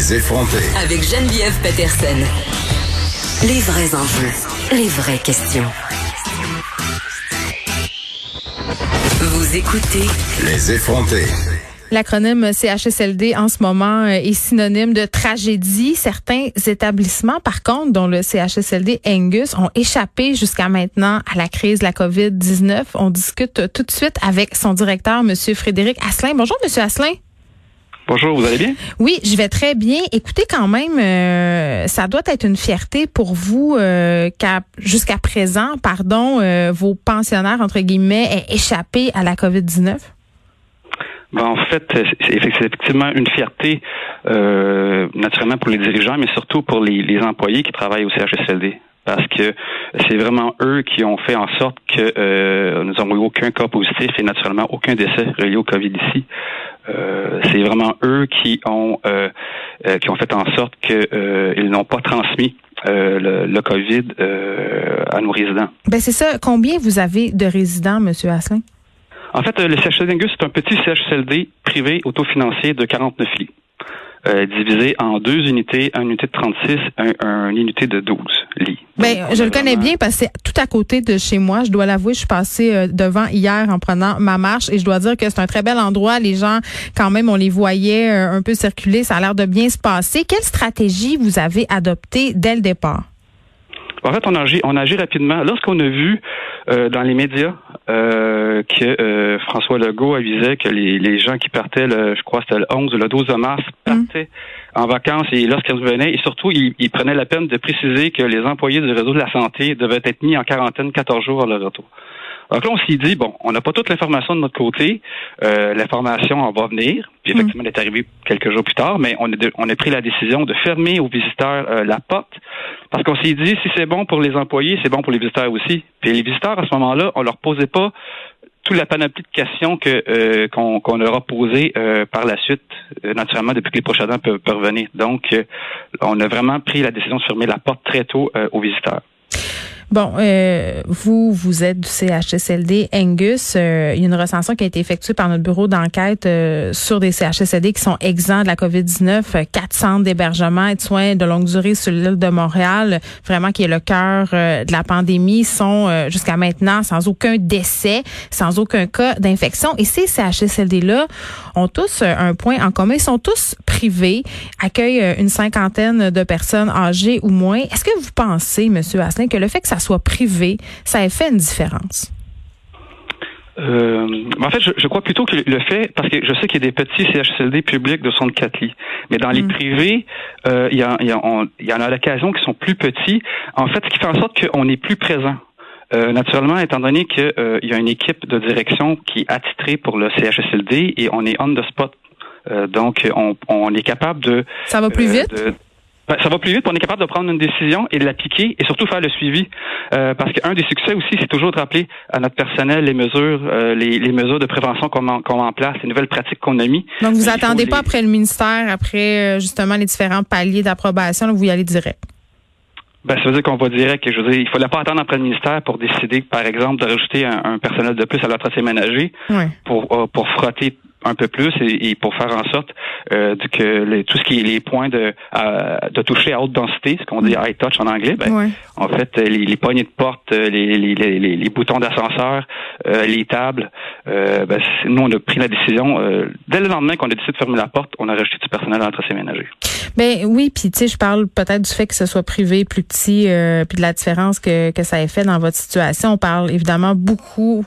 Les effronter. Avec Geneviève Peterson. Les vrais enjeux, les vraies questions. Vous écoutez Les effronter. L'acronyme CHSLD en ce moment euh, est synonyme de tragédie. Certains établissements, par contre, dont le CHSLD Angus, ont échappé jusqu'à maintenant à la crise de la COVID-19. On discute tout de suite avec son directeur, M. Frédéric Asselin. Bonjour, M. Asselin. Bonjour, vous allez bien? Oui, je vais très bien. Écoutez, quand même, euh, ça doit être une fierté pour vous euh, qu'à jusqu'à présent, pardon, euh, vos pensionnaires entre guillemets aient échappé à la COVID-19? Ben, en fait, c'est effectivement une fierté, naturellement pour les dirigeants, mais surtout pour les, les employés qui travaillent au CHSLD parce que c'est vraiment eux qui ont fait en sorte que euh, nous n'avons eu aucun cas positif et naturellement aucun décès relié au COVID ici. Euh, c'est vraiment eux qui ont euh, qui ont fait en sorte qu'ils n'ont pas transmis le, le, COVID à nos résidents. Ben c'est ça. Combien vous avez de résidents, Monsieur Asselin? En fait, le CHSLD Angus, c'est un petit CHSLD privé autofinancier de 49 lits. Euh, divisé en deux unités, une unité de 36, un, une unité de 12 lits. Ben, je le connais bien parce que c'est tout à côté de chez moi. Je dois l'avouer, je suis passée euh, devant hier en prenant ma marche et je dois dire que c'est un très bel endroit. Les gens, quand même, on les voyait euh, un peu circuler. Ça a l'air de bien se passer. Quelle stratégie vous avez adoptée dès le départ? En fait, on a agi, on a agi rapidement. Lorsqu'on a vu euh, dans les médias euh, que euh, François Legault avisait que les, les gens qui partaient, le, je crois c'était le 11 ou le 12 mars, mm. partaient en vacances et lorsqu'ils revenaient, et surtout, ils, ils, prenaient la peine de préciser que les employés du réseau de la santé devaient être mis en quarantaine 14 jours à leur retour. Donc là, on s'est dit, bon, on n'a pas toute l'information de notre côté. Euh, l'information en va venir. Puis effectivement, elle est arrivée quelques jours plus tard, mais on a, on a pris la décision de fermer aux visiteurs euh, la porte parce qu'on s'est dit, si c'est bon pour les employés, c'est bon pour les visiteurs aussi. Puis les visiteurs, à ce moment-là, on leur posait pas toute la panoplie de questions que euh, qu'on leur a posées par la suite, naturellement, depuis que les prochains peuvent, peuvent revenir. Donc, on a vraiment pris la décision de fermer la porte très tôt aux visiteurs. Bon, euh, vous, vous êtes du CHSLD Angus. Euh, il y a une recension qui a été effectuée par notre bureau d'enquête euh, sur des CHSLD qui sont exempts de la COVID-19. 4 centres d'hébergement et de soins de longue durée sur l'île de Montréal, vraiment qui est le cœur de la pandémie, sont jusqu'à maintenant sans aucun décès, sans aucun cas d'infection. Et ces CHSLD-là ont tous un point en commun. Ils sont tous privés, accueillent une cinquantaine de personnes âgées ou moins. Est-ce que vous pensez, Monsieur Asselin, que le fait que ça soit privé, ça a fait une différence? Euh, en fait, je, crois plutôt que le fait, parce que je sais qu'il y a des petits CHSLD publics de 64 lits, mais dans les mm. privés, euh, il y, a, y, en a l'occasion qui sont plus petits. En fait, ce qui fait en sorte qu'on est plus présent. Euh, naturellement, étant donné qu'il y a une équipe de direction qui est attitrée pour le CHSLD et on est on the spot. donc, on, est capable de... Ça va plus vite? Ça va plus vite. On est capable de prendre une décision et de l'appliquer et surtout faire le suivi. Euh, parce qu'un des succès aussi, c'est toujours de rappeler à notre personnel les mesures, euh, les, mesures de prévention qu'on met, en place, les nouvelles pratiques qu'on a mis. Donc, vous attendez pas après le ministère, après euh, justement les différents paliers d'approbation, vous y allez direct? Ben, ça veut dire qu'on va direct. Je veux dire, il fallait pas attendre après le ministère pour décider, par exemple, de rajouter un, personnel de plus à l'entretien ménager pour, pour frotter un peu plus et, pour faire en sorte euh, que tout ce qui est les points de, de toucher à haute densité, ce qu'on dit high touch en anglais, ben, en fait, les, les, poignées de porte, les, les, les, boutons d'ascenseur, euh, les tables, euh, ben, nous, on a pris la décision, dès le lendemain qu'on a décidé de fermer la porte, on a rajouté du personnel à l'entretien ménager. Ben oui, puis tu sais, je parle peut-être du fait que ce soit privé, plus petit, euh, puis de la différence que, que ça ait fait dans votre situation. On parle évidemment beaucoup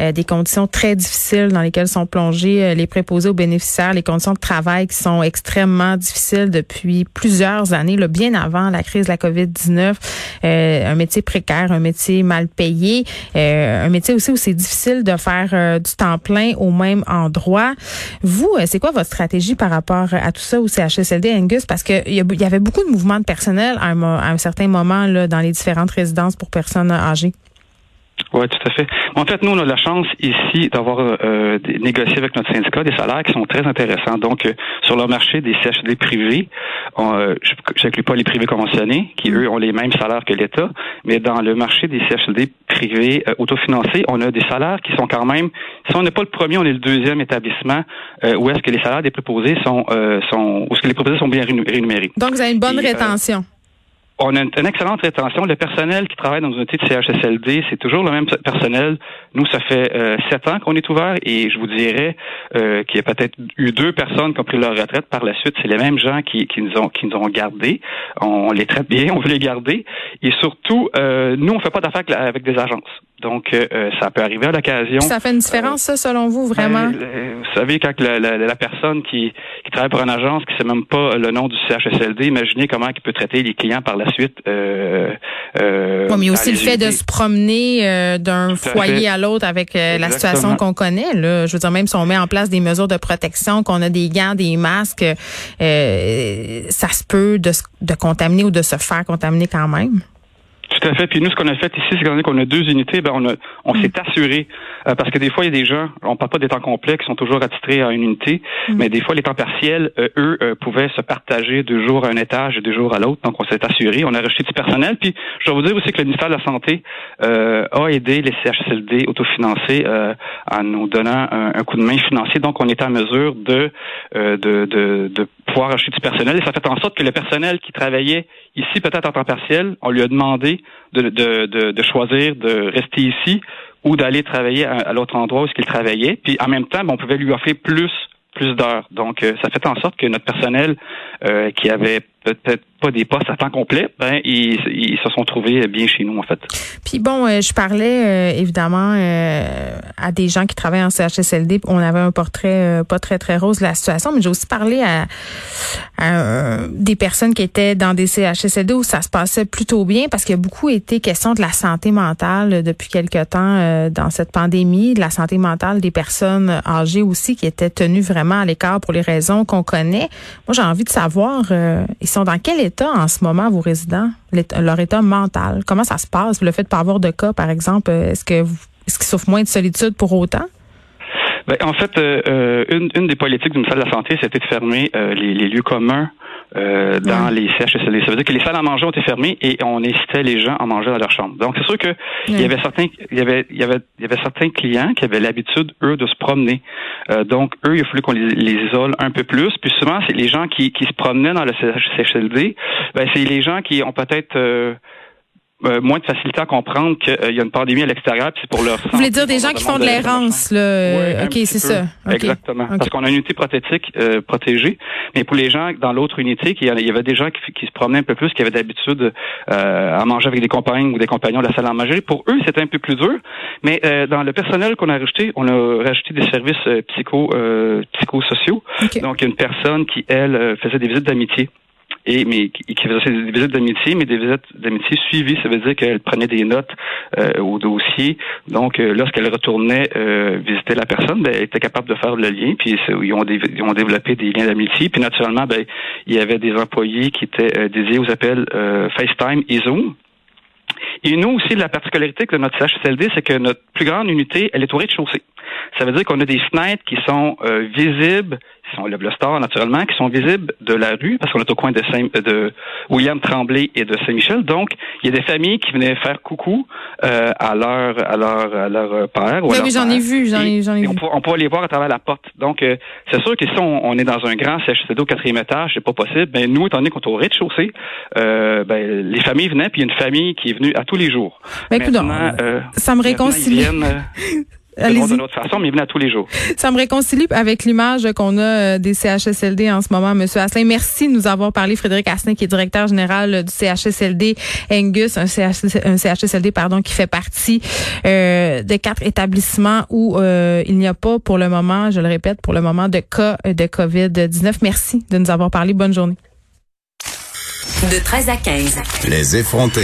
euh, des conditions très difficiles dans lesquelles sont plongés euh, les préposés aux bénéficiaires, les conditions de travail qui sont extrêmement difficiles depuis plusieurs années, là, bien avant la crise de la COVID-19. un métier précaire, un métier mal payé, un métier aussi où c'est difficile de faire du temps plein au même endroit. Vous, c'est quoi votre stratégie par rapport à tout ça au CHSLD, Angus? Parce qu'il y, y avait beaucoup de mouvements de personnel à un, à un certain moment là, dans les différentes résidences pour personnes âgées. Oui, tout à fait. En fait, nous, on a la chance ici d'avoir euh, négocié avec notre syndicat des salaires qui sont très intéressants. Donc, euh, sur le marché des CHD privés, euh, je n'inclus pas les privés conventionnés, qui, eux, ont les mêmes salaires que l'État, mais dans le marché des CHD privés euh, autofinancés, on a des salaires qui sont quand même, si on n'est pas le premier, on est le deuxième établissement où est-ce que les salaires des préposés sont, sont où est-ce que les préposés sont bien rémunérés. Donc, vous avez une bonne rétention on a une, excellente rétention. Le personnel qui travaille dans une unité de CHSLD, c'est toujours le même personnel. Nous, ça fait euh, sept ans qu'on est ouvert et je vous dirais euh, qu'il y a peut-être eu deux personnes qui ont pris leur retraite par la suite. C'est les mêmes gens qui, qui, nous ont qui nous ont gardés. On les traite bien, on veut les garder. Et surtout, euh, nous, on fait pas d'affaires avec des agences. Donc, euh, ça peut arriver à l'occasion. Ça fait une différence, ça, selon vous, vraiment? Ben, vous savez, quand la, la, la, personne qui, qui travaille pour une agence, qui sait même pas le nom du CHSLD, imaginez comment il peut traiter les clients par la suite. Euh, euh, mais aussi le fait de se promener euh, d'un foyer à l'autre avec la situation qu'on connaît. Là. Je veux dire, même si on met en place des mesures de protection, qu'on a des gants, des masques, ça se peut de, de contaminer ou de se faire contaminer quand même. Tout à fait. Puis nous, ce qu'on a fait ici, c'est qu'on a deux unités, ben on, a, on s'est mm. assuré, euh, parce que des fois, il y a des gens, on parle pas des temps complets, qui sont toujours attitrés à une unité, mm. mais des fois, les temps partiels, euh, eux, euh, pouvaient se partager deux jours à un étage et deux jours à l'autre. Donc, on s'est assuré. On a rejeté du personnel. Puis, je dois vous dire aussi que le ministère de la Santé a aidé les CHSLD autofinancés en nous donnant un, coup de main financier. Donc, on était en mesure de, de, de, de pouvoir acheter du personnel. Et ça fait en sorte que le personnel qui travaillait ici, peut-être en temps partiel, on lui a demandé de, de, de, choisir de rester ici ou d'aller travailler à, l'autre endroit où il travaillait. Puis en même temps, ben, on pouvait lui offrir plus plus d'heures. Donc, euh, ça fait en sorte que notre personnel euh, qui avait peut-être pas des postes à temps complet, ben ils, se sont trouvés bien chez nous en fait. Puis bon, euh, je parlais euh, évidemment euh, à des gens qui travaillent en CHSLD. On avait un portrait pas très très rose de la situation, mais j'ai aussi parlé à, des personnes qui étaient dans des CHSLD où ça se passait plutôt bien parce qu'il y a beaucoup été question de la santé mentale depuis quelque temps dans cette pandémie, de la santé mentale des personnes âgées aussi qui étaient tenues vraiment à l'écart pour les raisons qu'on connaît. Moi, j'ai envie de savoir, ils dans quel état en ce moment, vos résidents, leur état mental? Comment ça se passe? Le fait de ne pas avoir de cas, par exemple, est-ce que est-ce qu'ils souffrent moins de solitude pour autant? Ben, en fait, euh, euh, une, des politiques du ministère de la Santé, c'était de fermer euh, les, lieux communs euh, dans les CHSLD. Ça veut dire que les salles à manger ont été fermées et on incitait les gens à manger dans leur chambre. Donc c'est sûr que il y avait certains, il y avait, il y avait, il y avait certains clients qui avaient l'habitude eux de se promener. Euh, donc eux, il a fallu qu'on les, les, isole un peu plus. Puis souvent, c'est les gens qui, qui se promenaient dans le CHSLD. Ben, c'est les gens qui ont peut-être euh, moins de facilité à comprendre qu'il y a une pandémie à l'extérieur, puis c'est pour leur Vous voulez dire des gens qui font de l'errance, là? ok, c'est ça. Exactement. Parce qu'on a une unité prothétique euh, protégée, mais pour les gens dans l'autre unité, il y avait des gens qui, se promenaient un peu plus, qui avaient d'habitude euh, à manger avec des compagnes ou des compagnons de la salle à manger. Pour eux, c'était un peu plus dur. Mais dans le personnel qu'on a rajouté, on a rajouté des services psycho psychosociaux. Donc, il y a une personne qui, elle, faisait des visites d'amitié et mais qui, faisait des visites d'amitié, mais des visites d'amitié suivies. Ça veut dire qu'elle prenait des notes euh, au dossier. Donc, euh, lorsqu'elle retournait euh, visiter la personne, ben, elle était capable de faire le lien. Puis ils ont, ils ont développé des liens d'amitié. Puis naturellement, ben, il y avait des employés qui étaient dédiés aux appels FaceTime et Zoom. Et nous aussi, la particularité de notre CHSLD, c'est que notre plus grande unité, elle est au rez-de-chaussée. Ça veut dire qu'on a des fenêtres qui sont visibles on lève le store naturellement, qui sont visibles de la rue, parce qu'on est au coin de, Saint, de William Tremblay et de Saint-Michel. Donc, il y a des familles qui venaient faire coucou euh, à leur à leur à leur père. oui, oui j'en ai vu, j'en ai, vu. On, peut, les voir à travers la porte. Donc, euh, c'est sûr que si on, est dans un grand CHCD au quatrième étage, c'est pas possible. Mais nous, étant donné qu'on est au rez-de-chaussée, euh, ben, les familles venaient, puis il y a une famille qui est venue à tous les jours. Ben, écoute, ça me réconcilie. Allez-y. d'une autre façon, mais il venait tous les jours. Ça me réconcilie avec l'image qu'on a euh, des CHSLD en ce moment, Monsieur Asselin. Merci de nous avoir parlé, Frédéric Asselin, qui est directeur général du CHSLD Angus, un, CHSLD pardon, qui fait partie euh, de quatre établissements où euh, il n'y a pas pour le moment, je le répète, pour le moment de cas de COVID-19. Merci de nous avoir parlé. Bonne journée. De 13 à 15. Les effrontés.